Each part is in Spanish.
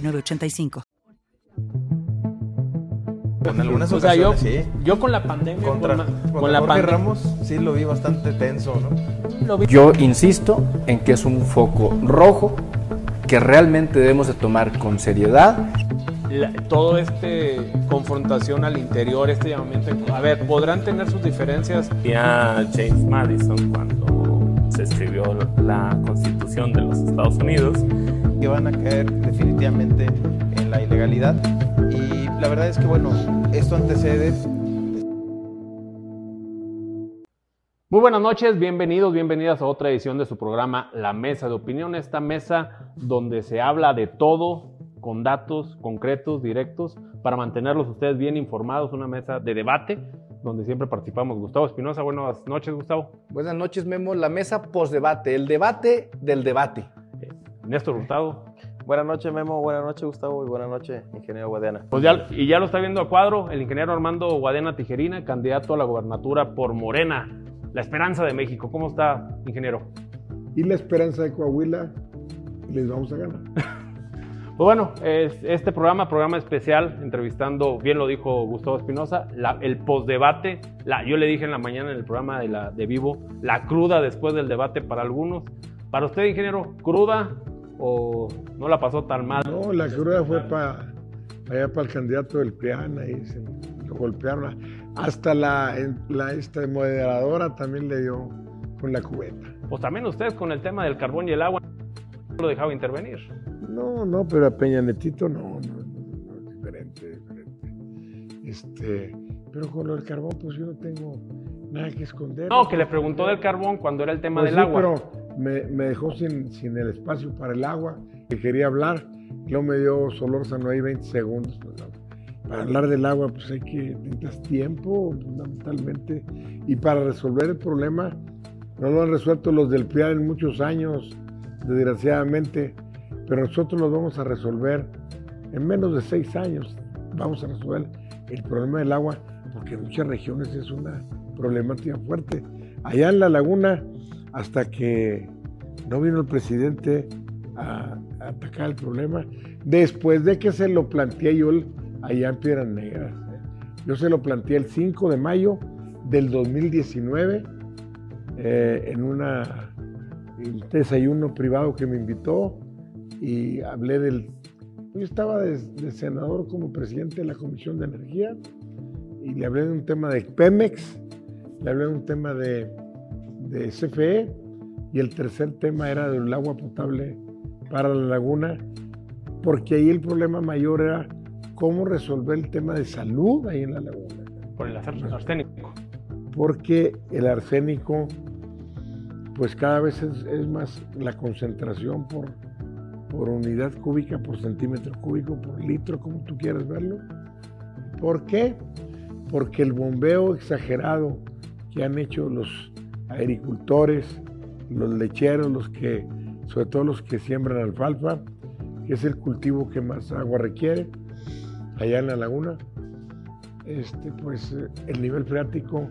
985. En algunas O sea, yo, sí. yo con la pandemia, Contra, con, contra con la Jorge pandemia, Ramos sí lo vi bastante tenso, ¿no? Yo insisto en que es un foco rojo que realmente debemos de tomar con seriedad. la- todo este confrontación al interior, este llamamiento, a ver, podrán tener sus diferencias, decía James Madison cuando se escribió la Constitución de los Estados Unidos. Que van a caer definitivamente en la ilegalidad. Y la verdad es que, bueno, esto antecede Muy buenas noches, bienvenidos, bienvenidas a otra edición de su programa La Mesa de Opinión, esta mesa donde se habla de todo con datos concretos, directos, para mantenerlos ustedes bien informados, una mesa de debate donde siempre participamos. Gustavo Espinosa, buenas noches, Gustavo. Buenas noches, Memo. La mesa post-debate, el debate del debate. Néstor Hurtado. Buenas noches, Memo. Buenas noches, Gustavo. Y buenas noches, ingeniero Guadiana. Pues ya, y ya lo está viendo a cuadro el ingeniero Armando Guadena Tijerina, candidato a la gobernatura por Morena, la esperanza de México. ¿Cómo está, ingeniero? y la esperanza de Coahuila les vamos a ganar. Pues bueno, es- este programa, programa especial, entrevistando, bien lo dijo Gustavo Espinosa, el postdebate, la, yo le dije en la mañana en el programa de, la, de Vivo, la cruda después del debate para algunos. Para usted, ingeniero, ¿cruda o no la pasó tan mal? No, la cruda fue para allá para el candidato del PRIAN, ahí se lo golpearon. Hasta la, esta moderadora también le dio con la cubeta. Pues también usted con el tema del carbón y el agua no lo dejaba intervenir. No, no, pero a Peña Netito no, no, no, no, diferente, diferente. Este, pero con lo del carbón, pues yo no tengo nada que esconder. No, que le preguntó del carbón cuando era el tema Pues del sí, agua. pero me, me dejó sin, sin el espacio para el agua, que quería hablar. Luego me dio Solórzano ahí 20 segundos. pues, para hablar del agua, pues hay que necesitas tiempo, fundamentalmente. Y para resolver el problema, no lo han resuelto los del PRIAN en muchos años, desgraciadamente. Pero nosotros lo vamos a resolver en menos de seis años. Vamos a resolver el problema del agua, porque en muchas regiones es una problemática fuerte. Allá en la laguna, hasta que no vino el presidente a, atacar el problema, después de que se lo planteé yo el- allá en Piedras Negras. ¿eh? Yo se lo planteé el 5 de mayo del 2019 eh, en una, un desayuno privado que me invitó y hablé del... Yo estaba de, de senador como presidente de la Comisión de Energía y le hablé de un tema de Pemex, le hablé de un tema de, de CFE y el tercer tema era del agua potable para la laguna, porque ahí el problema mayor era cómo resolver el tema de salud ahí en la laguna. Por el ar- arsénico. Porque el arsénico, pues cada vez es, es más la concentración por, por unidad cúbica, por centímetro cúbico, por litro, como tú quieras verlo. ¿Por qué? Porque el bombeo exagerado que han hecho los agricultores, los lecheros, los que, sobre todo los que siembran alfalfa, que es el cultivo que más agua requiere, allá en la laguna, este, pues eh, el nivel freático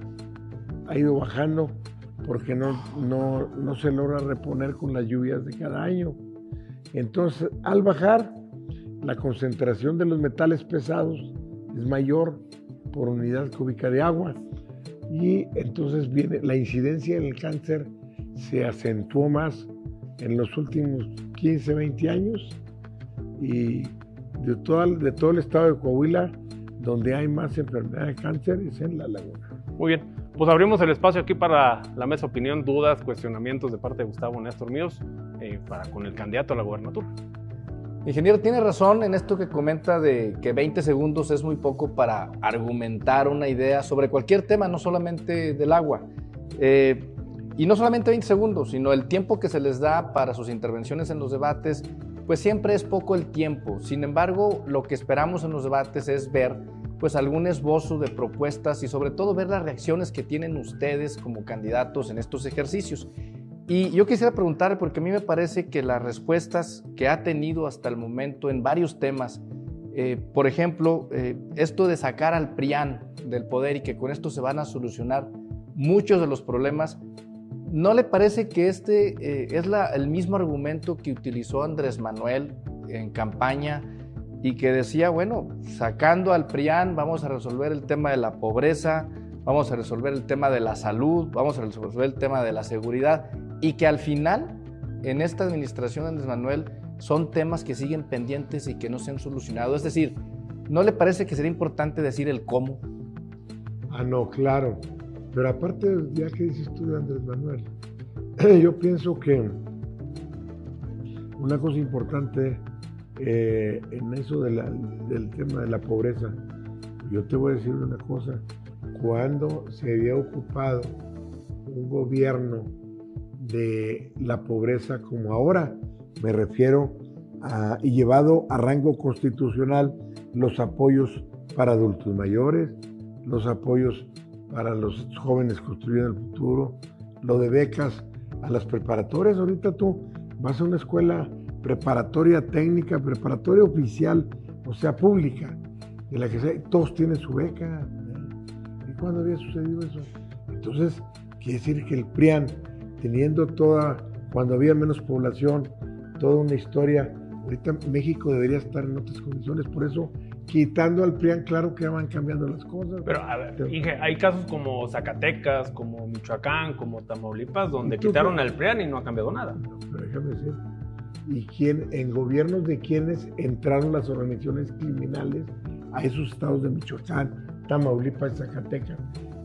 ha ido bajando porque no, no, no se logra reponer con las lluvias de cada año. Entonces, al bajar, la concentración de los metales pesados es mayor por unidad cúbica de agua y entonces viene la incidencia en el cáncer se acentuó más en los últimos 15, 20 años y de todo, el- estado de Coahuila, donde hay más enfermedad de cáncer es en la laguna. Muy bien, pues abrimos el espacio aquí para la mesa opinión, dudas, cuestionamientos de parte de Gustavo Néstor Míos eh, para con el candidato a la gobernatura. Ingeniero, tiene razón en esto que comenta de que 20 segundos es muy poco para argumentar una idea sobre cualquier tema, no solamente del agua. Eh, y no solamente 20 segundos, sino el tiempo que se les da para sus intervenciones en los debates, pues siempre es poco el tiempo. Sin embargo, lo que esperamos en los debates es ver pues algún esbozo de propuestas y sobre todo ver las reacciones que tienen ustedes como candidatos en estos ejercicios. Y yo quisiera preguntar, porque a mí me parece que las respuestas que ha tenido hasta el momento en varios temas, eh, por ejemplo, eh, esto de sacar al PRIAN del poder y que con esto se van a solucionar muchos de los problemas, ¿no le parece que este eh, es el mismo argumento que utilizó Andrés Manuel en campaña y que decía, bueno, sacando al PRIAN vamos a resolver el tema de la pobreza, vamos a resolver el tema de la salud, vamos a resolver el tema de la seguridad y que al final en esta administración de Andrés Manuel son temas que siguen pendientes y que no se han solucionado. Es decir, ¿no le parece que sería importante decir el cómo? Ah, no, claro. Pero aparte, ya que dices tú de Andrés Manuel, yo pienso que una cosa importante eh, en eso del tema de la pobreza, yo te voy a decir una cosa, cuando se había ocupado un gobierno de la pobreza como ahora, me refiero a, y llevado a rango constitucional los apoyos para adultos mayores, los apoyos para los jóvenes construyendo el futuro, lo de becas a las preparatorias. Ahorita tú vas a una escuela preparatoria técnica, preparatoria oficial, o sea, pública, de la que todos tienen su beca. ¿Eh? ¿Y cuándo había sucedido eso? Entonces, quiere decir que el PRIAN, teniendo toda, cuando había menos población, toda una historia, ahorita México debería estar en otras condiciones, por eso quitando al PRIAN, claro que van cambiando las cosas. Pero a ver, Inge, hay casos como Zacatecas, como Michoacán, como Tamaulipas, donde ¿Y tú quitaron al PRIAN y no ha cambiado nada. No, pero déjame decir, ¿y quién, en gobiernos de quiénes entraron las organizaciones criminales a esos estados de Michoacán, Tamaulipas y Zacatecas?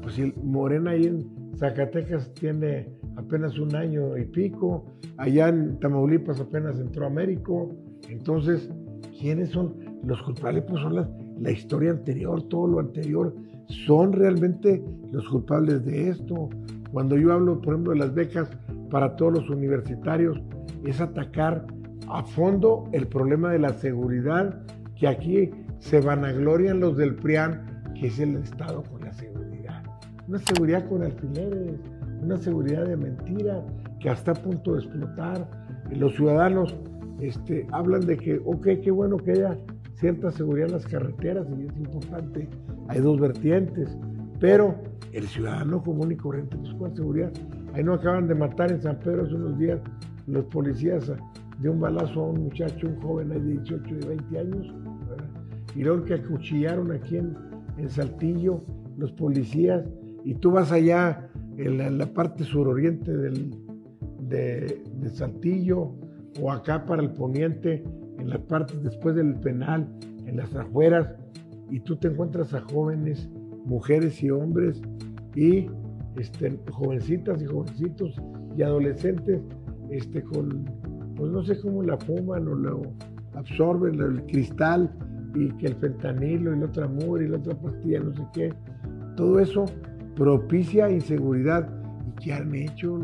Pues si Morena ahí en Zacatecas tiene apenas un año y pico, allá en Tamaulipas apenas entró Américo, entonces, ¿quiénes son los culpables? Pues son las- la historia anterior, todo lo anterior, son realmente los culpables de esto. Cuando yo hablo, por ejemplo, de las becas para todos los universitarios, es atacar a fondo el problema de la seguridad, que aquí se vanaglorian los del PRIAN, que es el Estado con la seguridad. Una seguridad con alfileres, una seguridad de mentira que está a punto de explotar. Los ciudadanos este, hablan de que, ok, qué bueno que haya cierta seguridad en las carreteras y es importante. Hay dos vertientes, pero el ciudadano común y corriente, pues ¿cuál seguridad? Ahí no acaban de matar en San Pedro hace unos días los policías de un balazo a un muchacho, un joven de 18 y 20 años, y luego que acuchillaron aquí en, en Saltillo los policías, y tú vas allá en la, la parte suroriente del, de, Saltillo, o acá para el poniente, en la parte después del penal, en las afueras, y tú te encuentras a jóvenes, mujeres y hombres, y este, jovencitas y jovencitos y adolescentes este, con, pues no sé cómo la fuman o lo absorben, el cristal, y que el fentanilo y la otra mugre y la otra pastilla, no sé qué. Todo eso propicia inseguridad. ¿Y qué han hecho?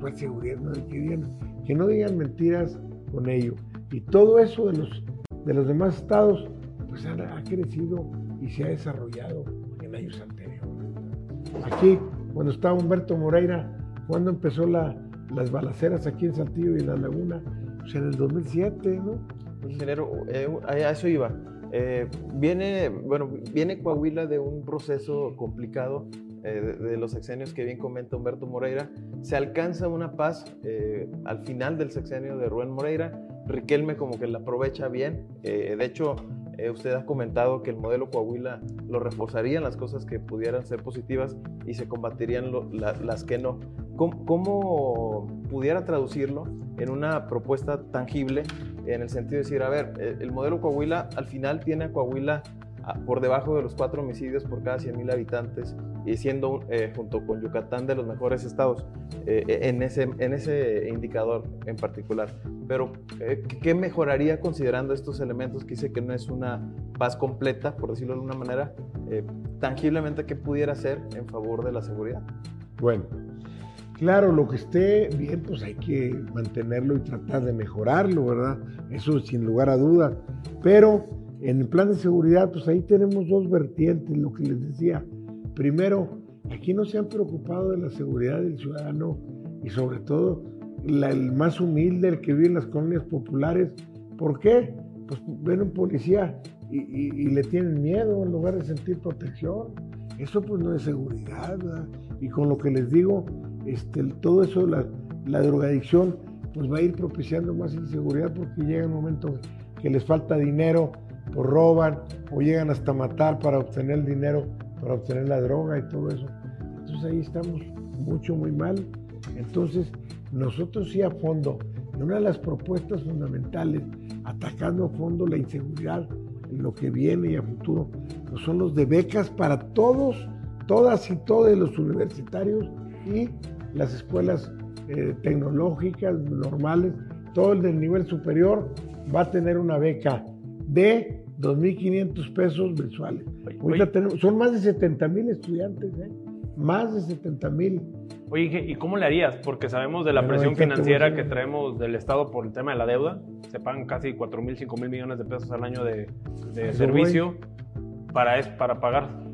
Cuál seguridad, no, que, que no digan mentiras con ello. Y todo eso de los, de los demás estados, pues ha, crecido y se ha desarrollado en años anteriores. Aquí, cuando estaba Humberto Moreira, cuando empezó la- las balaceras aquí en Saltillo y en la Laguna, pues en el 2007, ¿no? Ingeniero, eh, a eso iba. Eh, viene, bueno, viene Coahuila de un proceso complicado eh, de, los sexenios que bien comenta Humberto Moreira. Se alcanza una paz eh, al final del sexenio de Rubén Moreira. Riquelme como que la aprovecha bien. De hecho, usted ha comentado que el modelo Coahuila lo reforzarían las cosas que pudieran ser positivas y se combatirían las que no. ¿Cómo, cómo pudiera traducirlo en una propuesta tangible en el sentido de decir, a ver, el, el modelo Coahuila al final tiene a Coahuila por debajo de los cuatro homicidios por cada 100.000 habitantes y siendo eh, junto con Yucatán de los mejores estados eh, en, ese, en ese indicador en particular. Pero, eh, ¿qué mejoraría considerando estos elementos que dice que no es una paz completa, por decirlo de alguna manera, eh, tangiblemente qué pudiera hacer en favor de la seguridad? Bueno, claro, lo que esté bien, pues hay que mantenerlo y tratar de mejorarlo, ¿verdad? Eso sin lugar a dudas. Pero en el plan de seguridad, pues ahí tenemos dos vertientes, lo que les decía. Primero, aquí no se han preocupado de la seguridad del ciudadano y sobre todo el más humilde, el que vive en las colonias populares. ¿Por qué? Pues ven un policía y- y le tienen miedo en lugar de sentir protección. Eso pues no es seguridad. ¿verdad? Y con lo que les digo, este, todo eso, la, la drogadicción, pues va a ir propiciando más inseguridad porque llega un momento que les falta dinero, pues roban o llegan hasta matar para obtener el dinero, para obtener la droga y todo eso. Entonces ahí estamos mucho, muy mal. Entonces nosotros sí a fondo, una de las propuestas fundamentales, atacando a fondo la inseguridad, en lo que viene y a futuro, pues son los de becas para todos, todas y todos los universitarios y las escuelas eh, tecnológicas normales, todo el del nivel superior va a tener una beca de 2.500 pesos mensuales. Ahorita oye. tenemos, son más de 70 mil estudiantes, ¿eh? más de 70 mil. Oye, ¿y cómo le harías? Porque sabemos de la presión financiera que traemos del Estado por el tema de la deuda. Se pagan casi 4 mil, 5 mil millones de pesos al año de, servicio para, es, para pagar.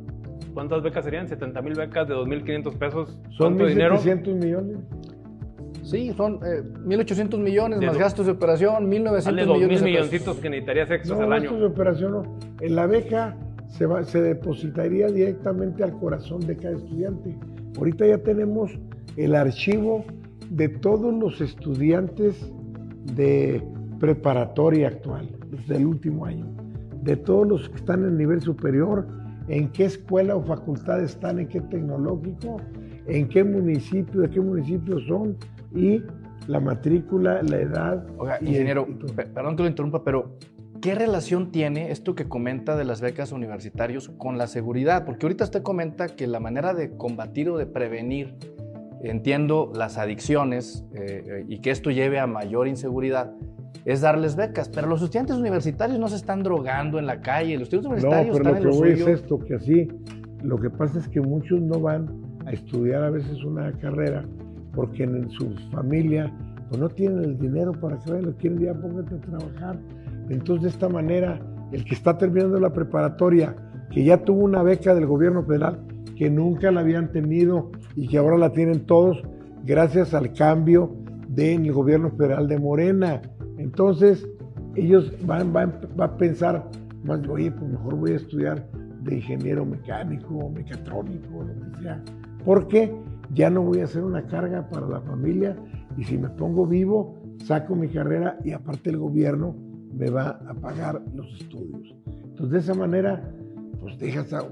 ¿Cuántas becas serían? 70 mil becas de 2.500 pesos. Son ¿Cuánto dinero? 1.700 millones. Sí, son eh, 1.800 millones De más gastos de operación, 1.900 Sale 2 millones mil de milloncitos pesos. que necesitarías extras No, al gastos año. de operación no. En la beca se, va- se depositaría directamente al corazón de cada estudiante. Ahorita ya tenemos el archivo de todos los estudiantes de preparatoria actual, los del último año, de todos los que están en el nivel superior, en qué escuela o facultad están, en qué tecnológico, en qué municipio, de qué municipio son y la matrícula, la edad. Oiga, y el- ingeniero, pe- perdón que lo interrumpa, pero ¿qué relación tiene esto que comenta de las becas universitarios con la seguridad? Porque ahorita usted comenta que la manera de combatir o de prevenir, entiendo, las adicciones eh, eh, y que esto lleve a mayor inseguridad, es darles becas. Pero los estudiantes universitarios no se están drogando en la calle, los estudiantes No, universitarios pero están lo en que lo voy es esto, que así, lo que pasa es que muchos no van a estudiar a veces una carrera porque en su familia pues no tienen el dinero para que vayan, lo quieren ya póngate a trabajar. Entonces de esta manera, el que está terminando la preparatoria, que ya tuvo una beca del gobierno federal, que nunca la habían tenido y que ahora la tienen todos gracias al cambio del gobierno federal de Morena. Entonces, ellos van, a pensar, más, oye, pues mejor voy a estudiar de ingeniero mecánico mecatrónico lo que sea, porque ya no voy a hacer una carga para la familia y si me pongo vivo, saco mi carrera y aparte el gobierno me va a pagar los estudios. Entonces, de esa manera, pues dejas a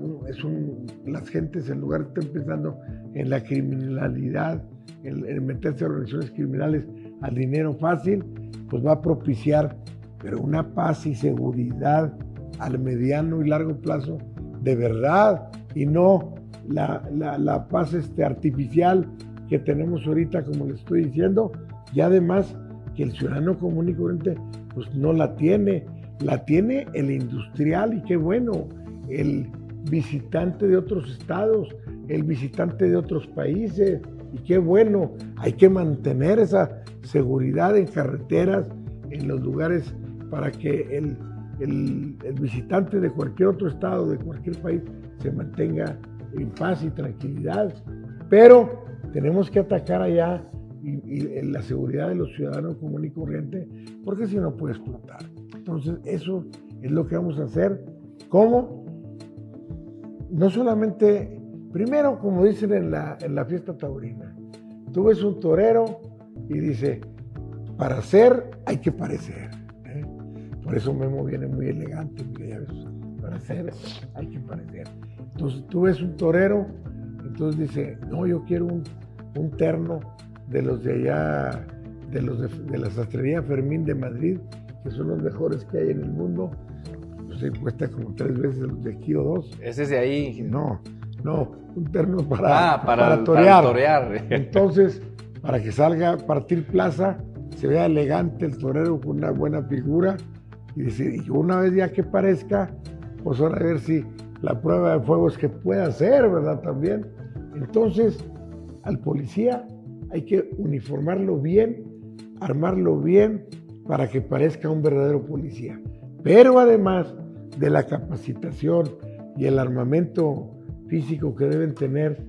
las gentes en lugar de estar pensando en la criminalidad, en, en meterse a organizaciones criminales al dinero fácil, pues va a propiciar, pero una paz y seguridad al mediano y largo plazo de verdad y no la, la- paz este, artificial que tenemos ahorita, como le estoy diciendo, y además que el ciudadano común y corriente pues no la tiene, la tiene el industrial y qué bueno, el visitante de otros estados, el visitante de otros países y qué bueno, hay que mantener esa seguridad en carreteras, en los lugares para que el, el- el visitante de cualquier otro estado, de cualquier país, se mantenga en paz y tranquilidad. Pero tenemos que atacar allá y, y la seguridad de los ciudadanos común y corriente, porque si no puede explotar. Entonces, eso es lo que vamos a hacer. ¿Cómo? No solamente, primero, como dicen en la, en la fiesta taurina, tú ves un torero y dice, para ser hay que parecer. ¿eh? Por eso Memo viene muy elegante, ya ves, para ser hay que parecer. Entonces tú ves un torero, entonces dice, no, yo quiero un, un terno de los de allá, de los de, de la sastrería Fermín de Madrid, que son los mejores que hay en el mundo, pues sí, cuesta como tres veces los de Kio 2. Ese es de ahí. No, no, un terno para, Ah, para, para torear. torear. Entonces, para que salga a partir plaza, se vea elegante el torero con una buena figura y decir, una vez ya que parezca, pues ahora a ver si la prueba de fuego es que pueda hacer, ¿verdad? También. Entonces, al policía hay que uniformarlo bien, armarlo bien, para que parezca un verdadero policía. Pero además de la capacitación y el armamento físico que deben tener,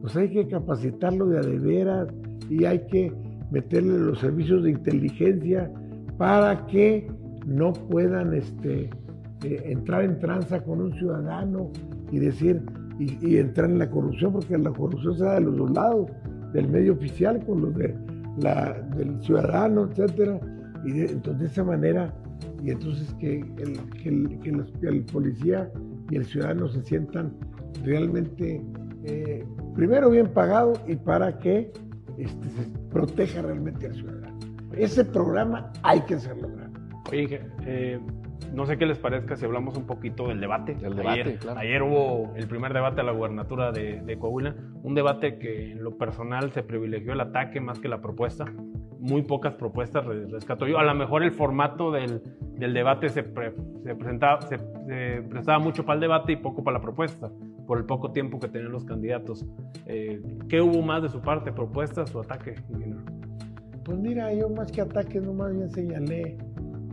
pues hay que capacitarlo de a de veras y hay que meterle los servicios de inteligencia para que no puedan este, eh, entrar en tranza con un ciudadano y decir, y, entrar en la corrupción, porque la corrupción se da de los dos lados, del medio oficial con los del ciudadano, etcétera. Y entonces de esa manera, y entonces que el, que el policía y el ciudadano se sientan realmente, eh, primero bien pagados y para que este, se proteja realmente al ciudadano. Ese programa hay que hacerlo grande. Oye, Inge, eh, no sé qué les parezca si hablamos un poquito del debate. Del debate, ayer, claro. ayer hubo el primer debate a la gubernatura de, de Coahuila, un debate que en lo personal se privilegió el ataque más que la propuesta. Muy pocas propuestas re- rescato yo. A lo mejor el formato del, del debate se, pre- se presentaba, se, se prestaba mucho para el debate y poco para la propuesta, por el poco tiempo que tenían los candidatos. Eh, ¿Qué hubo más de su parte? ¿Propuestas o ataque? Pues mira, yo más que ataques, no más bien señalé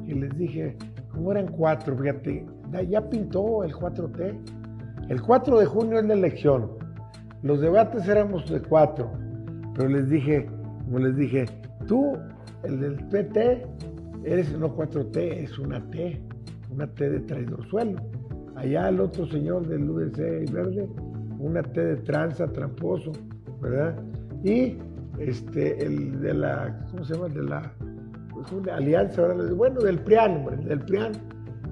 que les dije, como eran cuatro, fíjate, ya- pintó el 4T. El 4 de junio es la elección. Los debates éramos de cuatro, pero les dije, como les dije, tú, el del PT, eres no 4T, es una T, una T de traidorzuelo. Allá el otro señor del UDC verde, una T de tranza, tramposo, ¿verdad? Y este, el de la, ¿cómo se llama? De la pues, una alianza, bueno, del PRIAN, hombre, del PRIAN.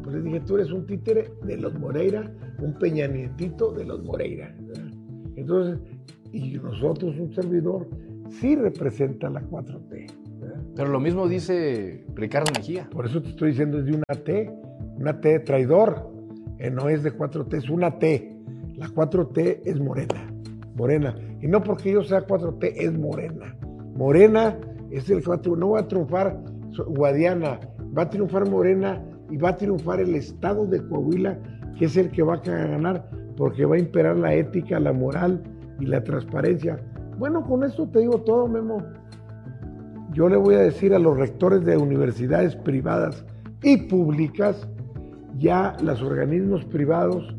Pues les dije, tú eres un títere de los Moreira, un Peña Nietito de los Moreira. ¿verdad? Entonces, y nosotros, un servidor, sí representa la 4T. ¿verdad? Pero lo mismo dice Ricardo Mejía. Por eso te estoy diciendo, es de una T, una T de traidor. No es de 4T, es una T. La 4T es morena, morena. Y no porque yo sea 4T, es morena. Morena es el que. No va a triunfar Guadiana, va a triunfar Morena y va a triunfar el Estado de Coahuila, que es el que va a ganar porque va a imperar la ética, la moral y la transparencia. Bueno, con esto te digo todo, Memo. Yo le voy a decir a los rectores de universidades privadas y públicas, ya los organismos privados,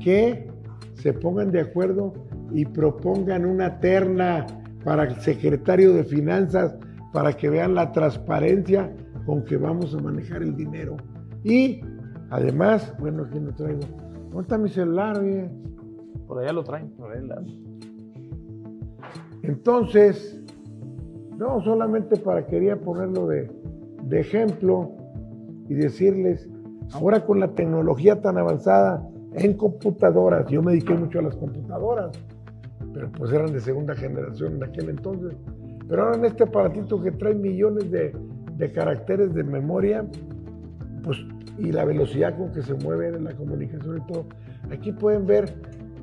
que se pongan de acuerdo y propongan una terna para el secretario de Finanzas para que vean la transparencia con que vamos a manejar el dinero. Y además, bueno, aquí no traigo. ¿Dónde está mi celular? oye? Por allá lo traen. por la- Entonces, no, solamente para quería ponerlo de, de ejemplo y decirles, ahora con la tecnología tan avanzada en computadoras, yo me dediqué mucho a las computadoras, pero pues eran de segunda generación en aquel entonces, pero ahora en este aparatito que trae millones de, de caracteres de memoria, pues y la velocidad con que se mueve la comunicación y todo, aquí pueden ver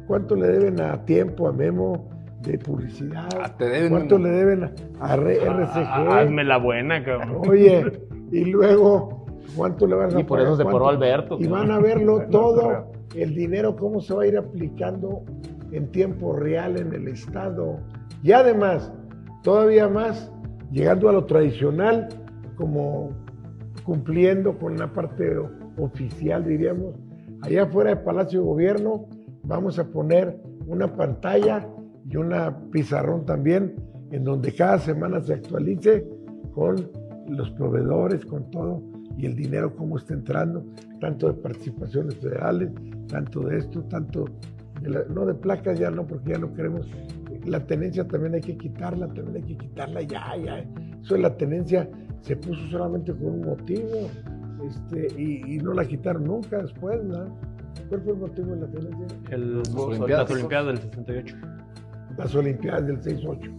cuánto le deben a tiempo, a Memo, de publicidad, Ah, te deben, cuánto Memo. le deben a, a RCG. Ah, hazme la buena, cabrón. Oye, y luego, ¿cuánto le van a Y por eso se paró Alberto. Y van a verlo todo, el dinero, cómo se va a ir aplicando en tiempo real en el Estado. Y además, todavía más, llegando a lo tradicional, como cumpliendo con la parte oficial, diríamos, allá afuera del Palacio de Gobierno vamos a poner una pantalla y una pizarrón también, en donde cada semana se actualice con los proveedores, con todo, y el dinero cómo está entrando, tanto de participaciones federales, tanto de esto, tanto de la- no de placas ya no, porque ya no queremos, la tenencia también hay que quitarla, también hay que quitarla ya, ya, eso de la tenencia se puso solamente por un motivo, este, y, y no la quitaron nunca después, ¿no? ¿Cuál fue el motivo de la tenencia? El, Las Olimpiadas. Del 68. Las Olimpiadas del 6-8.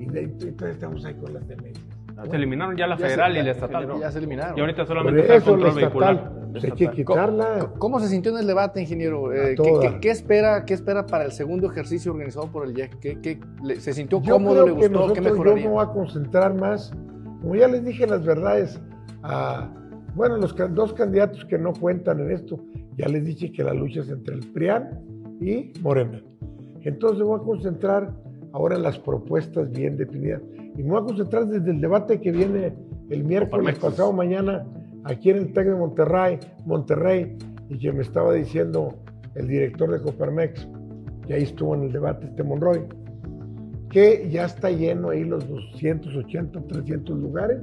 Y de- entonces estamos ahí con las tenencias. Se eliminaron ya la Ya se- federal y la estatal, Ya ¿no? se eliminaron. Y ahorita solamente está el control vehicular. estatal, hay que quitarla. ¿Cómo se sintió en el debate, ingeniero? Eh, ¿qué, toda. qué- qué espera, ¿Qué espera para el segundo ejercicio organizado por el IEC? ¿Qué, qué- le- ¿Se sintió Yo cómodo? ¿Le que gustó? ¿Qué nosotros, yo mejoraría? me voy a concentrar más, como ya les dije las verdades, a, bueno, los can- dos candidatos que no cuentan en esto, ya les dije que la lucha es entre el PRIAN y Morena. Entonces me voy a concentrar ahora las propuestas bien definidas. Y me voy a concentrar desde el debate que viene el miércoles pasado mañana aquí en el TEC de Monterrey, Monterrey, y que me estaba diciendo el director de Coparmex, que ahí estuvo en el debate este Monroy, que ya está lleno ahí los 280, 300 lugares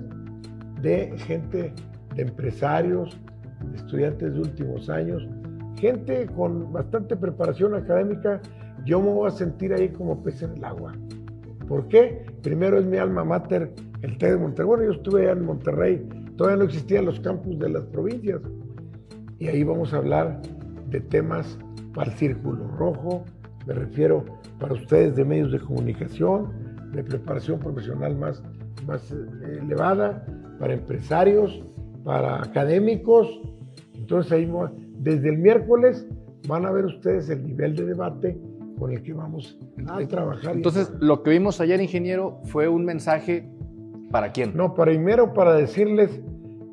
de gente, de empresarios, de estudiantes de últimos años, gente con bastante preparación académica. Yo me voy a sentir ahí como pez en el agua. ¿Por qué? Primero es mi alma mater, el TEC de Monterrey. Bueno, yo estuve allá en Monterrey, todavía no existían los campus de las provincias. Y ahí vamos a hablar de temas para el círculo rojo, me refiero para ustedes de medios de comunicación, de preparación profesional más, más eh, elevada, para empresarios, para académicos. Entonces ahí desde el miércoles van a ver ustedes el nivel de debate con el que vamos a trabajar. y- Entonces, lo que vimos ayer, ingeniero, fue un mensaje para quién. No, primero para decirles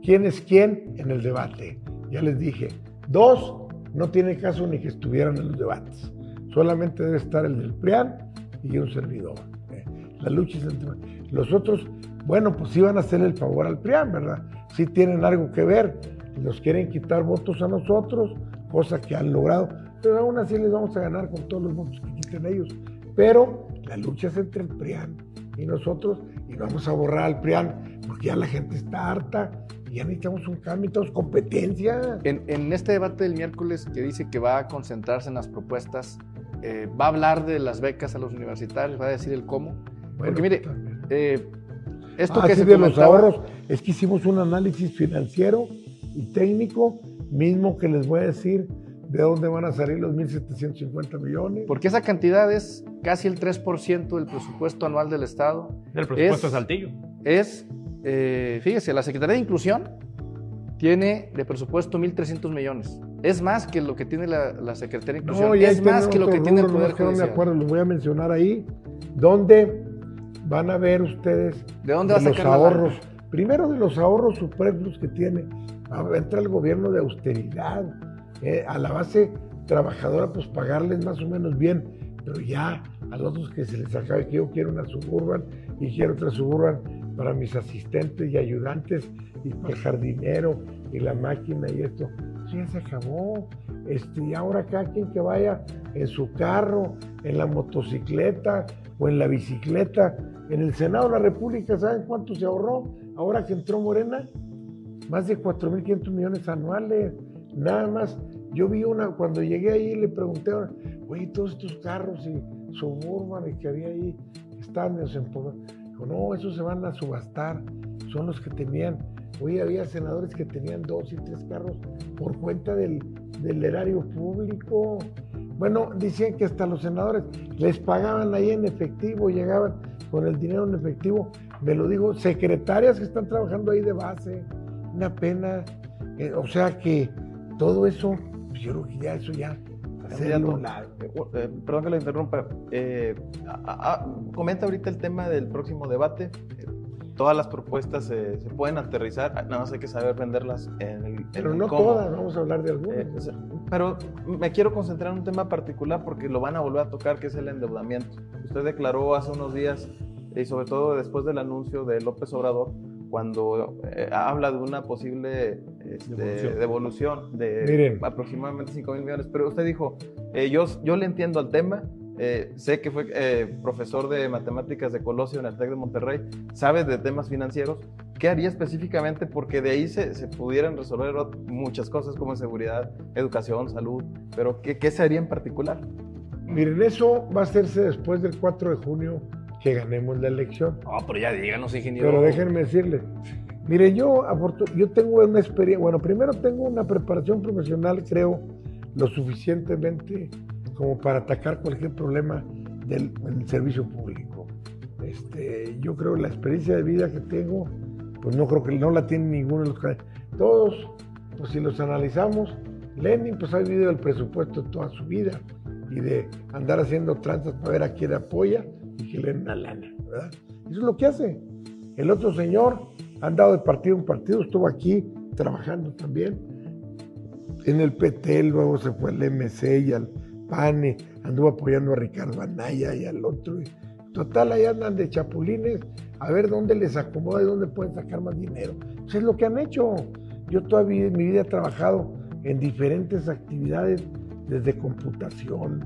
quién es quién en el debate. Ya les dije, dos, no tiene caso ni que estuvieran en los debates. Solamente debe estar el del PRIAN y un servidor. ¿eh? La lucha es entre... Los otros, bueno, pues sí van a hacerle el favor al PRIAN, ¿verdad? Sí tienen algo que ver. Nos quieren quitar votos a nosotros, cosa que han logrado. Pero aún así les vamos a ganar con todos los votos que quiten ellos. Pero la lucha es entre el PRIAN y nosotros y vamos a borrar al PRIAN porque ya la gente está harta y ya necesitamos un cambio, necesitamos competencia. En, en este debate del miércoles que dice que va a concentrarse en las propuestas, eh, va a hablar de las becas a los universitarios, va a decir el cómo. Bueno, Porque mire, eh, esto Ah, que sí, se de los ahorros, es que hicimos un análisis financiero y técnico, mismo que les voy a decir de dónde van a salir los 1.750 millones. Porque esa cantidad es casi el 3% del presupuesto anual del Estado. Del presupuesto Es- de Saltillo. Es, eh, fíjese, la Secretaría de Inclusión tiene de presupuesto 1.300 millones. Es más que lo que tiene la, la Secretaría de Inclusión. No, es más que lo que tiene el Poder que no me Judicial. acuerdo, los voy a mencionar ahí, donde van a ver ustedes ¿De dónde va a los sacar la ahorros. Primero de los ahorros superfluos que tiene. Entra el gobierno de austeridad. A la base trabajadora, pues pagarles más o menos bien. Pero ya a los otros que se les acabe que yo quiero una suburban y quiero otra suburban para mis asistentes y ayudantes y para el jardinero y la máquina y esto. Eso ya se acabó. Este, y ahora cada quien que vaya en su carro, en la motocicleta o en la bicicleta, en el Senado de la República, ¿saben cuánto se ahorró? Ahora que entró Morena, más de 4.500 millones anuales, nada más. Yo vi una, cuando llegué ahí le pregunté, oye, todos estos carros y suburban que había ahí, estaban medio. Dijo, no, esos se van a subastar, son los que tenían. Oye, había senadores que tenían dos y tres carros por cuenta del, del erario público. Bueno, decían que hasta los senadores les pagaban ahí en efectivo, llegaban con el dinero en efectivo. Me lo digo, secretarias que están trabajando ahí de base. Una pena. Eh, o sea que todo eso, pues yo creo que ya eso ya. Candidato, la- eh, perdón que lo interrumpa. eh, a- a- comenta ahorita el tema del próximo debate. Eh, Todas las propuestas eh, se pueden aterrizar, nada más hay que saber venderlas en el. Pero no cómo. todas, vamos a hablar de algunas. Eh, pero me quiero concentrar en un tema particular porque lo van a volver a tocar, que es el endeudamiento. Usted declaró hace unos días, y sobre todo después del anuncio de López Obrador, cuando eh, habla de una posible este, Devolución. devolución. de Miren. aproximadamente 5 mil millones. Pero usted dijo, eh, yo, yo le entiendo al tema, eh, sé que fue eh, profesor de matemáticas de Colosio en el TEC de Monterrey, sabe de temas financieros. ¿Qué haría específicamente? Porque de ahí se, se pudieran resolver muchas cosas como seguridad, educación, salud, pero ¿qué, qué se haría en particular? Miren, eso va a hacerse después del 4 de junio que ganemos la elección. No, pero ya díganos, ingeniero. Pero déjenme decirles, mire, yo, yo tengo una experiencia, bueno, primero tengo una preparación profesional, creo, lo suficientemente como para atacar cualquier problema del, del servicio público. Este, yo creo la experiencia de vida que tengo, pues no creo que no la tiene ninguno de los Todos, pues si los analizamos, Lenin pues ha vivido el presupuesto toda su vida y de andar haciendo tranzas para ver a quién apoya y que le den una lana, ¿verdad? Eso es lo que hace. El otro señor ha andado de partido en partido, estuvo aquí trabajando también en el PT, luego se fue al MC y al PANE, anduvo apoyando a Ricardo Anaya y al otro. total, ahí andan de chapulines a ver dónde les acomoda y dónde pueden sacar más dinero. Pues es lo que han hecho. Yo toda mi, mi vida he trabajado en diferentes actividades, desde computación,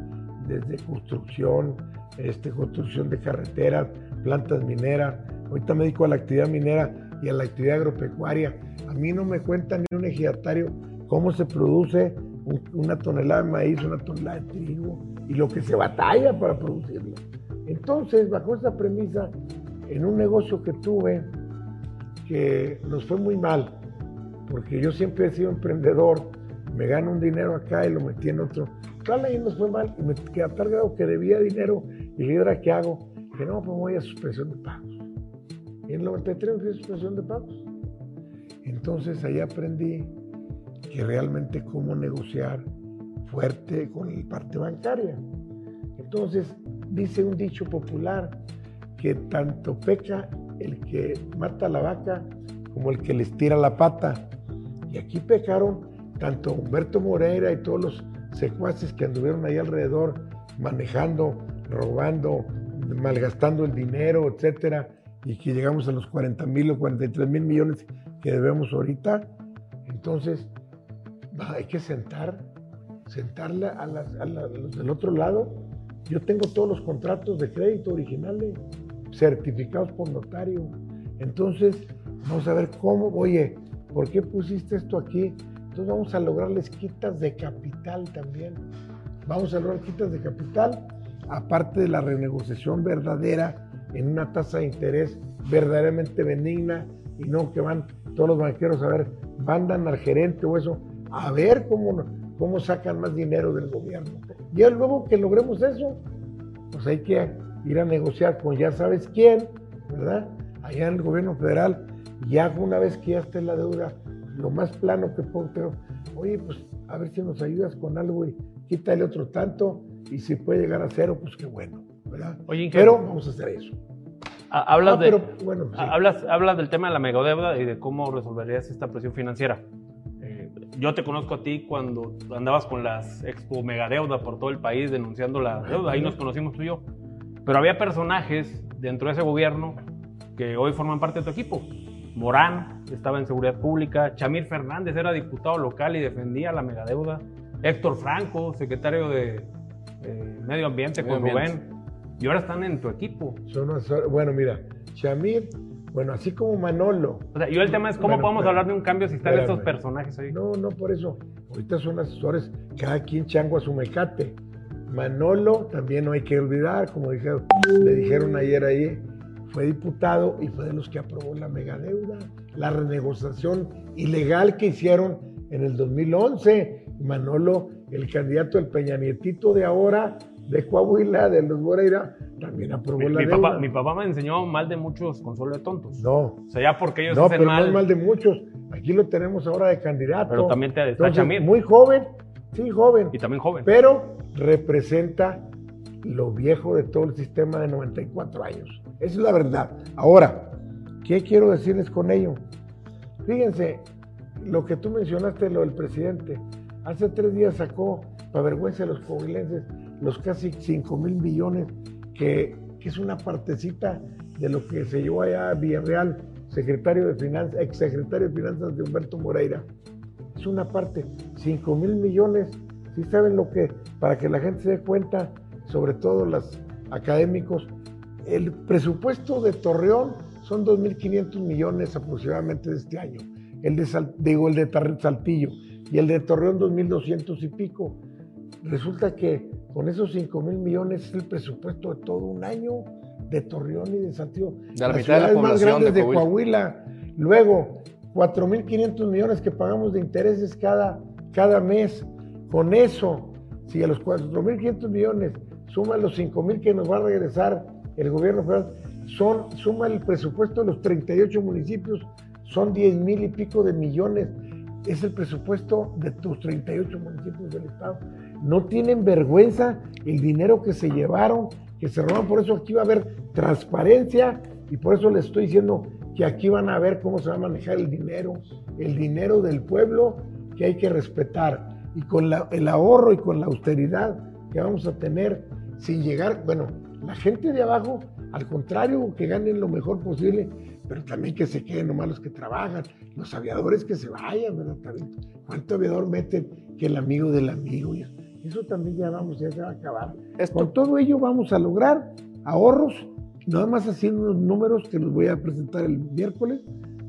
desde construcción, este, construcción de carreteras, plantas mineras. Ahorita me dedico a la actividad minera y a la actividad agropecuaria. A mí no me cuenta ni un ejidatario cómo se produce un- una tonelada de maíz, una tonelada de trigo y lo que se batalla para producirlo. Entonces, bajo esa premisa, en un negocio que tuve, que nos fue muy mal, porque yo siempre he sido emprendedor, me gano un dinero acá y lo metí en otro. Claro, ahí nos fue mal y me quedé a tal grado que debía dinero dije, ¿y ahora qué hago? Que no, pues voy a suspensión de pagos. Y en el 93 me fui a suspensión de pagos. Entonces ahí aprendí que realmente cómo negociar fuerte con la parte bancaria. Entonces dice un dicho popular que tanto peca el que mata a la vaca como el que les tira la pata. Y aquí pecaron tanto Humberto Moreira y todos los secuaces que anduvieron ahí alrededor manejando, robando, malgastando el dinero, etcétera, y que llegamos a los 40 mil o 43 mil millones que debemos ahorita. Entonces, hay que sentar, sentarla a, del otro lado. Yo tengo todos los contratos de crédito originales, certificados por notario. Entonces, vamos a ver cómo, oye, ¿por qué pusiste esto aquí? Entonces vamos a lograrles quitas de capital también. Vamos a lograr quitas de capital, aparte de la renegociación verdadera en una tasa de interés verdaderamente benigna y no que van todos los banqueros a ver, mandan al gerente o eso, a ver cómo, cómo sacan más dinero del gobierno. Y luego que logremos eso, pues hay que ir a negociar con ya sabes quién, ¿verdad? Allá en el gobierno federal, ya una vez que ya esté la deuda, lo más plano que puedo, pero, oye, pues a ver si nos ayudas con algo y quítale otro tanto, y si puede llegar a cero, pues qué bueno, ¿verdad? Oye, pero vamos a hacer eso. ha- hablas, Ah, de, pero, bueno, sí. hablas, hablas del tema de la megadeuda y de cómo resolverías esta presión financiera. Eh, yo te conozco a ti cuando andabas con las expo megadeuda por todo el país denunciando la deuda, ahí nos conocimos tú y yo. Pero había personajes dentro de ese gobierno que hoy forman parte de tu equipo. Morán estaba en seguridad pública, Chamir Fernández era diputado local y defendía la megadeuda, Héctor Franco, secretario de eh, Medio Ambiente Medio con Ambiente. Rubén, y ahora están en tu equipo. Son bueno, mira, Shamir, bueno, así como Manolo, O sea, yo el tema es cómo Bueno, podemos hablar de un cambio si están Espérame. estos personajes ahí. No, no por eso. Ahorita son asesores, cada quien chango a su mecate. Manolo también no hay que olvidar, como dijeron, le dijeron ayer ahí, fue diputado y fue de los que aprobó la megadeuda, la renegociación ilegal que hicieron en el 2011. Manolo, el candidato del Peña Nietito de ahora, de Coahuila, de los Moreira, también aprobó Mi, la mi deuda. papá, mi papá me enseñó mal de muchos consuelo de tontos. No, O sea, ya porque ellos no, hacen pero mal, no es mal de muchos. Aquí lo tenemos ahora de candidato. pero también te Chamir, muy joven, sí, joven, y también joven. pero representa lo viejo de todo el sistema de 94 años. Esa es la verdad. Ahora, ¿qué quiero decirles con ello? Fíjense, lo que tú mencionaste, lo del presidente. Hace tres días sacó, para vergüenza de los coahuilenses, los casi 5 mil millones, que, es una partecita de lo que se llevó allá a Villarreal, secretario de Finanzas, ex secretario de Finanzas de Humberto Moreira. Es una parte, 5 mil millones. ¿Sí saben lo que? Para que la gente se dé cuenta, sobre todo los académicos, el presupuesto de Torreón son 2.500 millones aproximadamente de este año. El de, digo, el de Saltillo y el de Torreón 2.200 y pico. Resulta que con esos 5.000 millones es el presupuesto de todo un año de Torreón y de Saltillo. De la Las mitad de la ciudades más población grandes de de Coahuila. Coahuila. Luego, 4.500 millones que pagamos de intereses cada, cada mes. Con eso, si a los 4.500 millones suman los 5.000 que nos va a regresar el gobierno federal, son, suma el presupuesto de los 38 municipios, son 10 mil y pico de millones. Es el presupuesto de tus 38 municipios del Estado. No tienen vergüenza el dinero que se llevaron, que se roban. Por eso aquí va a haber transparencia y por eso les estoy diciendo que aquí van a ver cómo se va a manejar el dinero, el dinero del pueblo que hay que respetar. Y con el ahorro y con la austeridad que vamos a tener sin llegar, bueno, la gente de abajo, al contrario, que ganen lo mejor posible, pero también que se queden nomás los que trabajan, los aviadores que se vayan, ¿verdad? También, ¿Cuánto aviador meten que el amigo del amigo? Eso, también ya vamos, ya se va a acabar. Esto, Con todo ello vamos a lograr ahorros, nada más haciendo unos números que los voy a presentar el miércoles,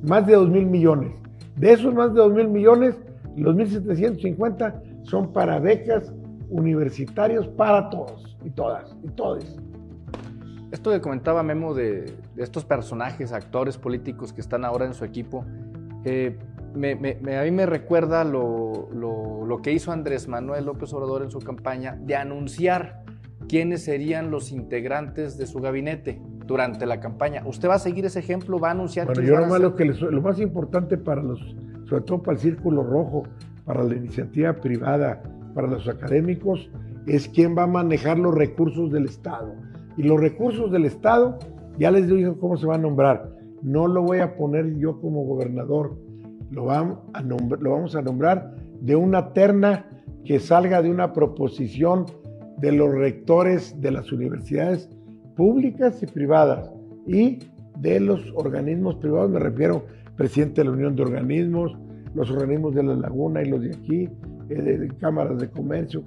más de 2 mil millones. De esos más de 2 mil millones, los 1.750 son para becas universitarios para todos y todas y todos. Esto que comentaba Memo de, de estos personajes, actores políticos que están ahora en su equipo, eh, me- me- a mí me recuerda lo, lo- lo que hizo Andrés Manuel López Obrador en su campaña de anunciar quiénes serían los integrantes de su gabinete durante la campaña. ¿Usted va a seguir ese ejemplo? ¿Va a anunciar Bueno, quiénes yo nomás lo que les- lo más importante para los, sobre todo para el Círculo Rojo, para la iniciativa privada, para los académicos, es quién va a manejar los recursos del Estado. Y los recursos del Estado, ya les digo cómo se va a nombrar. No lo voy a poner yo como gobernador, lo, vamos a nombrar de una terna que salga de una proposición de los rectores de las universidades públicas y privadas y de los organismos privados, me refiero presidente de la Unión de Organismos, los organismos de la Laguna y los de aquí, eh, de, cámaras de comercio,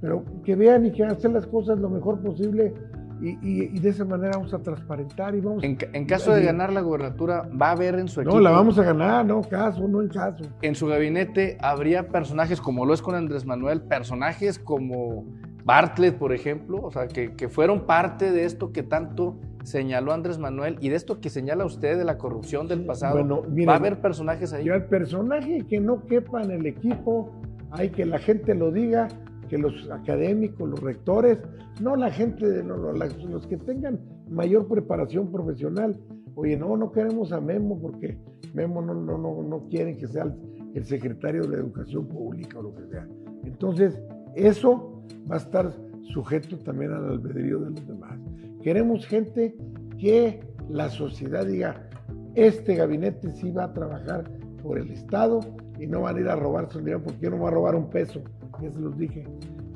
pero que vean y que hacer las cosas lo mejor posible y, y- y de esa manera vamos a transparentar y vamos... En, ca- en caso de ganar la gubernatura, ¿va a haber en su equipo? no, la vamos a ganar, no caso, no en caso. en su gabinete habría personajes como lo es con Andrés Manuel, personajes como Bartlett, por ejemplo, o sea, que, que fueron parte de esto que tanto señaló Andrés Manuel y de esto que señala usted de la corrupción del pasado. Bueno, miren, ¿Va a haber personajes ahí? Y al personaje que no quepa en el equipo, hay que la gente lo diga, que los académicos, los rectores, no la gente, no, los que tengan mayor preparación profesional. Oye, no, no queremos a Memo porque Memo no, no, no, no quiere que sea el, el secretario de Educación Pública o lo que sea. Entonces, eso va a estar sujeto también al albedrío de los demás. Queremos gente que la sociedad diga, este gabinete sí va a trabajar por el Estado y no van a ir a robar su dinero porque yo no voy a robar un peso, ya se los dije.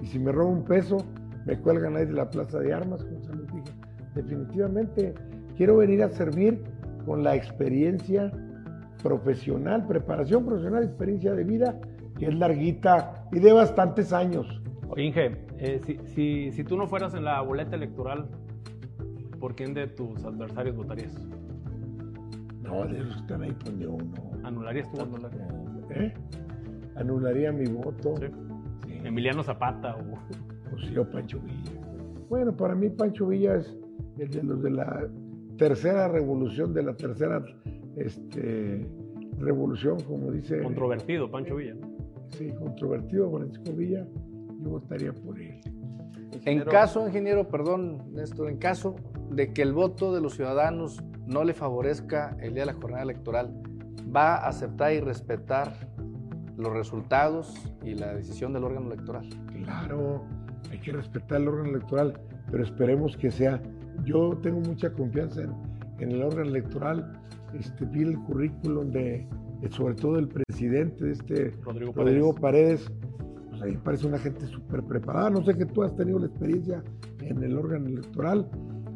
Y si me robo un peso, me cuelgan ahí de la plaza de armas, como se los dije. Definitivamente quiero venir a servir con la experiencia profesional, preparación profesional, experiencia de vida, que es larguita y de bastantes años. Oye, Inge, eh, si, si, si tú no fueras en la boleta electoral, ¿por quién de tus adversarios votarías? No, de los que están ahí, pues yo no. ¿Anularías tu voto? ¿Eh? Anularía mi voto. Sí. Emiliano Zapata o... Pues sí, o Pancho Villa. Bueno, para mí Pancho Villa es el de los de la tercera revolución, de la tercera este, revolución, como dice. Controvertido, Pancho Villa. Sí, controvertido Francisco Villa, yo votaría por él. En caso, ingeniero, perdón, Néstor, en caso de que el voto de los ciudadanos no le favorezca el día de la jornada electoral, ¿va a aceptar y respetar los resultados y la decisión del órgano electoral? Claro, hay que respetar el órgano electoral, pero esperemos que sea. Yo tengo mucha confianza en, en el órgano electoral. Este, vi el currículum de, de sobre todo del presidente de este Rodrigo Paredes. Rodrigo Paredes, pues ahí parece una gente súper preparada. No sé que tú has tenido la experiencia en el órgano electoral,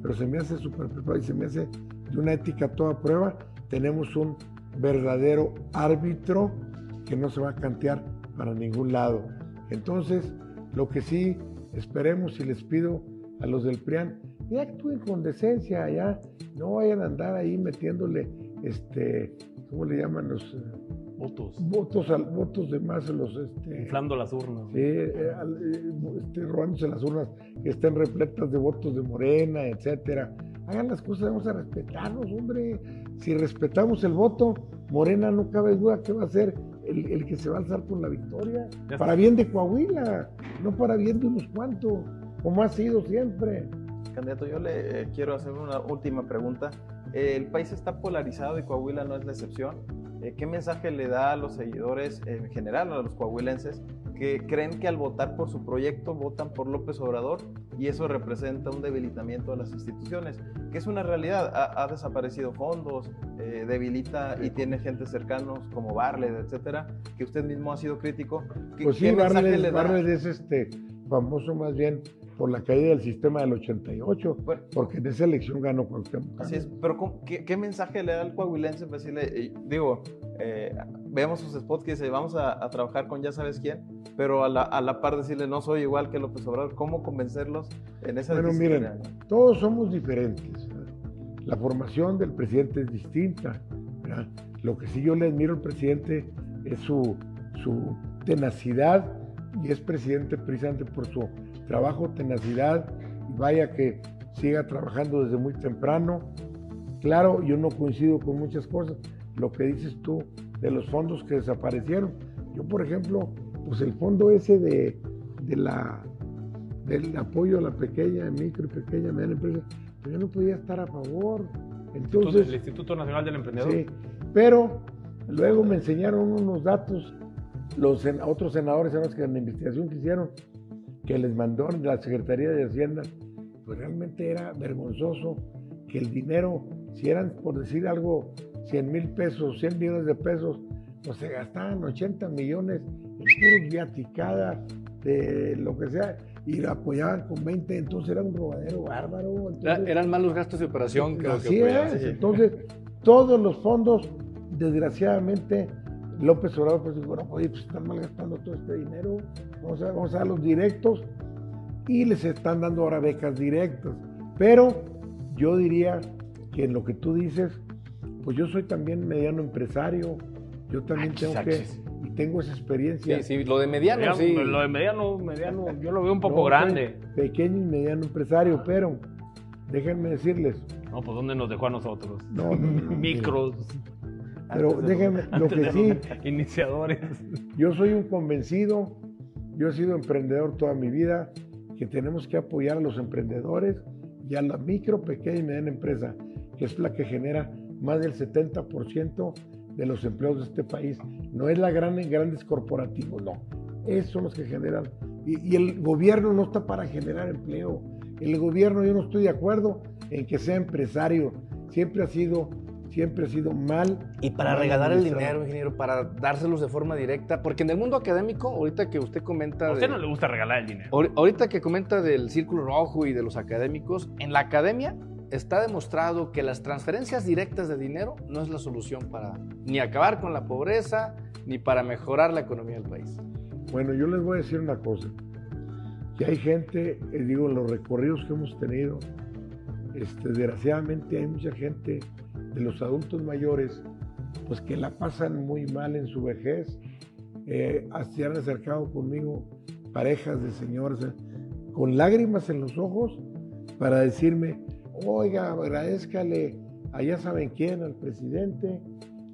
pero se me hace súper preparado y se me hace de una ética a toda prueba. Tenemos un verdadero árbitro que no se va a cantear para ningún lado. Entonces, lo que sí esperemos y les pido a los del PRIAN, ya actúen con decencia, ya no vayan a andar ahí metiéndole, este, ¿cómo le llaman los? eh, Votos. votos al, votos de más los este, Inflando las urnas. sí, eh, eh, este, robándose las urnas que estén repletas de votos de Morena, etcétera. Hagan las cosas, vamos a respetarnos, hombre. Si respetamos el voto, Morena no cabe duda que va a ser el, el que se va a alzar con la victoria. Para bien de Coahuila, no para bien de unos cuantos, como ha sido siempre. candidato, yo le eh, quiero hacer una última pregunta. Eh, el país está polarizado y Coahuila no es la excepción. Eh, ¿Qué mensaje le da a los seguidores en general, a los coahuilenses, que creen que al votar por su proyecto votan por López Obrador y eso representa un debilitamiento de las instituciones? Que es una realidad. Ha, ha desaparecido fondos, eh, debilita y tiene gente cercanos como Barlet, etcétera, que usted mismo ha sido crítico. ¿Qué, Pues sí, qué mensaje Barlet, le da? Barlet es este, famoso más bien por la caída del sistema del 88, Bueno. porque en esa elección ganó Cuauhtémoc. Así es, pero ¿cómo- qué, qué mensaje le da al coahuilense para decirle, eh, digo, eh, vemos sus spots que dice, vamos a, a trabajar con ya sabes quién, pero a la, a la par decirle, no soy igual que López Obrador, ¿cómo convencerlos en esa Bueno, miren, todos somos diferentes. La formación del presidente es distinta. ¿verdad? Lo que sí yo le admiro al presidente es su, su tenacidad y es presidente precisamente por su trabajo, tenacidad y vaya que siga trabajando desde muy temprano. Claro, yo no coincido con muchas cosas. Lo que dices tú de los fondos que desaparecieron. Yo, por ejemplo, pues el fondo ese de, de la del apoyo a la pequeña, micro y pequeña, mediana empresa, pues yo no podía estar a favor. Entonces, el Instituto Nacional del Emprendedor. sí, pero luego me enseñaron unos datos los otros senadores en los que en la investigación que hicieron, que les mandó la Secretaría de Hacienda, pues realmente era vergonzoso que el dinero, si eran, por decir algo, 100 mil pesos, 100 millones de pesos, pues se gastaban 80 millones en puros viaticadas, de lo que sea, y lo apoyaban con 20, entonces era un robadero bárbaro. Entonces- eran malos gastos de operación, creo Así que es. Entonces, todos los fondos, desgraciadamente, López Obrador pues dijo, no, oye, pues están malgastando todo este dinero, vamos a, vamos a dar los directos y les están dando ahora becas directas. Pero yo diría que en lo que tú dices, pues yo soy también mediano empresario, yo también Achis, tengo que, y tengo esa experiencia. Sí, sí, lo de mediano, Mediano, sí. Lo de mediano, mediano, yo lo veo un poco No, grande. Pequeño y mediano empresario, pero déjenme decirles, No, pues ¿dónde nos dejó a nosotros? no, no, no, Micros. Pero de déjenme, lo que sí, Iniciadores. Yo soy un convencido, yo he sido emprendedor toda mi vida, que tenemos que apoyar a los emprendedores y a la micro, pequeña y mediana empresa, que es la que genera más del 70% de los empleos de este país. No es la gran, grandes corporativos, no. Esos son los que generan. Y, y el gobierno no está para generar empleo. El gobierno, yo no estoy de acuerdo en que sea empresario. Siempre ha sido, siempre ha sido mal. Y para mal regalar el dinero, ingeniero, para dárselos de forma directa, porque en el mundo académico, ahorita que usted comenta... A usted de- no le gusta regalar el dinero. Ahor- Ahorita que comenta del círculo rojo y de los académicos, en la academia está demostrado que las transferencias directas de dinero no es la solución para ni acabar con la pobreza ni para mejorar la economía del país. Bueno, yo les voy a decir una cosa, que hay gente, eh, digo, en los recorridos que hemos tenido, este, desgraciadamente hay mucha gente de los adultos mayores, pues que la pasan muy mal en su vejez. Eh, se han acercado conmigo parejas de señores eh, con lágrimas en los ojos para decirme, oiga, agradezcale a ya saben quién, al presidente,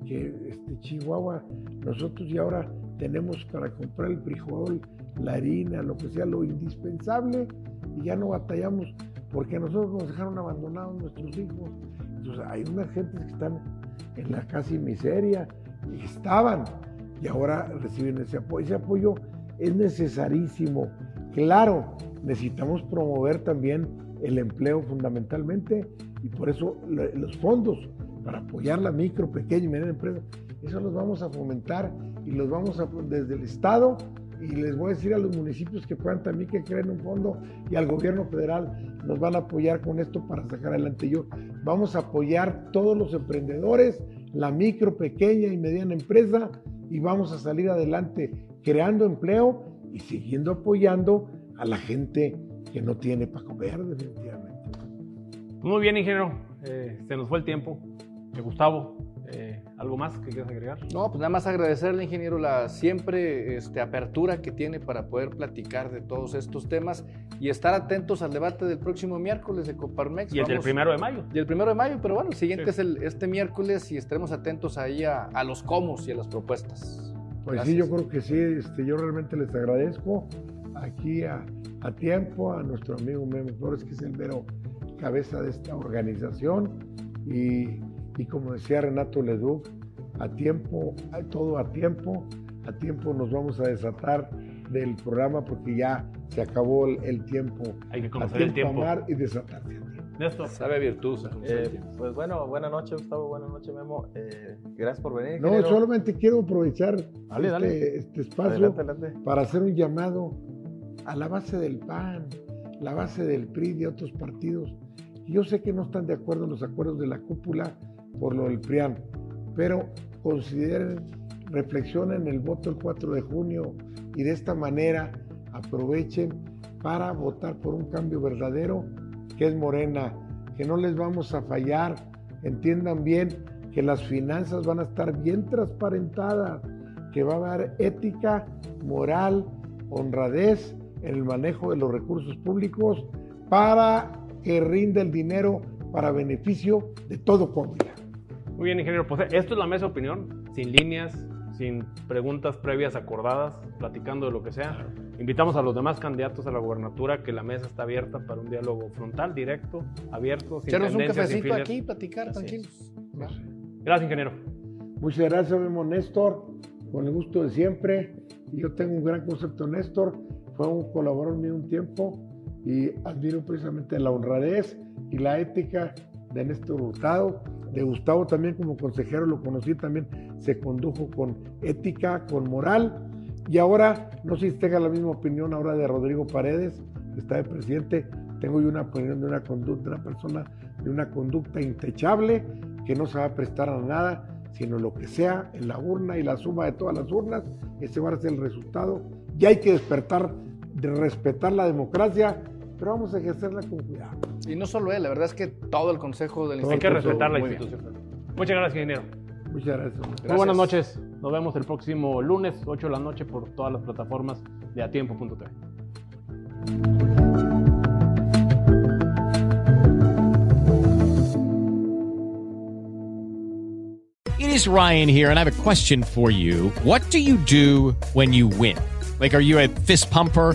que este Chihuahua, nosotros ya ahora tenemos para comprar el frijol, la harina, lo que sea, lo indispensable, y ya no batallamos, porque nosotros nos dejaron abandonados nuestros hijos. Entonces hay unas gentes que están en la casi miseria, y estaban, y ahora reciben ese apoyo. Ese apoyo es necesarísimo. Claro, necesitamos promover también el empleo fundamentalmente, y por eso lo- los fondos para apoyar la micro, pequeña y mediana empresa, eso los vamos a fomentar y los vamos a desde el Estado y les voy a decir a los municipios que puedan también que creen un fondo y al gobierno federal nos van a apoyar con esto para sacar adelante yo. Vamos a apoyar todos los emprendedores, la micro, pequeña y mediana empresa y vamos a salir adelante creando empleo y siguiendo apoyando a la gente que no tiene para comer definitivamente. Muy bien, ingeniero. Eh, se nos fue el tiempo. Eh, Gustavo, eh, ¿algo más que quieras agregar? No, pues nada más agradecerle, ingeniero, la siempre este, apertura que tiene para poder platicar de todos estos temas y estar atentos al debate del próximo miércoles de Coparmex. Y el del primero de mayo. Y el primero de mayo, pero bueno, el siguiente Sí. es el, este miércoles y estaremos atentos ahí a, a los comos y a las propuestas. Pues sí, Gracias. yo creo que sí, este, yo realmente les agradezco aquí a, a tiempo a nuestro amigo Memo Flores, que es el mero cabeza de esta organización y, y como decía Renato Leduc, a tiempo, todo a tiempo, a tiempo nos vamos a desatar del programa porque ya se acabó el, el tiempo. Hay que A conocer el tiempo. amar y desatarse a tiempo. Néstor. Sabe virtud. se conoce el Eh, tiempo. pues bueno, buenas noches Gustavo, buenas noches Memo. Eh, gracias por venir. No, ingeniero. solamente quiero aprovechar Dale, este, dale. este espacio Adelante, adelante. para hacer un llamado a la base del PAN, la base del PRI y de otros partidos. Yo sé que no están de acuerdo en los acuerdos de la cúpula por lo del PRIAN, pero consideren, reflexionen el voto el 4 de junio y de esta manera aprovechen para votar por un cambio verdadero que es Morena, que no les vamos a fallar, entiendan bien que las finanzas van a estar bien transparentadas, que va a haber ética, moral, honradez en el manejo de los recursos públicos para que rinda el dinero para beneficio de todo Coahuila. Muy bien, ingeniero. Pues eh, esto es la mesa de opinión, sin líneas, sin preguntas previas acordadas, platicando de lo que sea. Invitamos a los demás candidatos a la gobernatura que la mesa está abierta para un diálogo frontal, directo, abierto, sin Echarnos un sin cafecito fines. aquí, platicar Así tranquilos. Gracias, ingeniero. Muchas gracias, Memo Néstor, con el gusto de siempre. Y Yo tengo un gran concepto de Néstor, fue un colaborador mío un tiempo y admiro precisamente la honradez y la ética de Néstor Hurtado. De Gustavo también como consejero lo conocí, también se condujo con ética, con moral. Y ahora, no sé si tenga la misma opinión ahora de Rodrigo Paredes, que está de presidente. Tengo yo una opinión de una conducta, de una persona de una conducta intachable, que no se va a prestar a nada, sino lo que sea en la urna y la suma de todas las urnas, ese va a ser el resultado. Y hay que despertar, de respetar la democracia, pero vamos a ejercerla con cuidado. Y no solo él, la verdad es que todo el consejo del Todo Hay instituto. que respetar la muy bien. institución. Muchas gracias, ingeniero. Muchas gracias. Muy buenas noches. Nos vemos el próximo lunes, 8 de la noche, por todas las plataformas de atiempo.tv. It is Ryan here, and I have a question for you. What do you do when you win? Like, are you a fist pumper?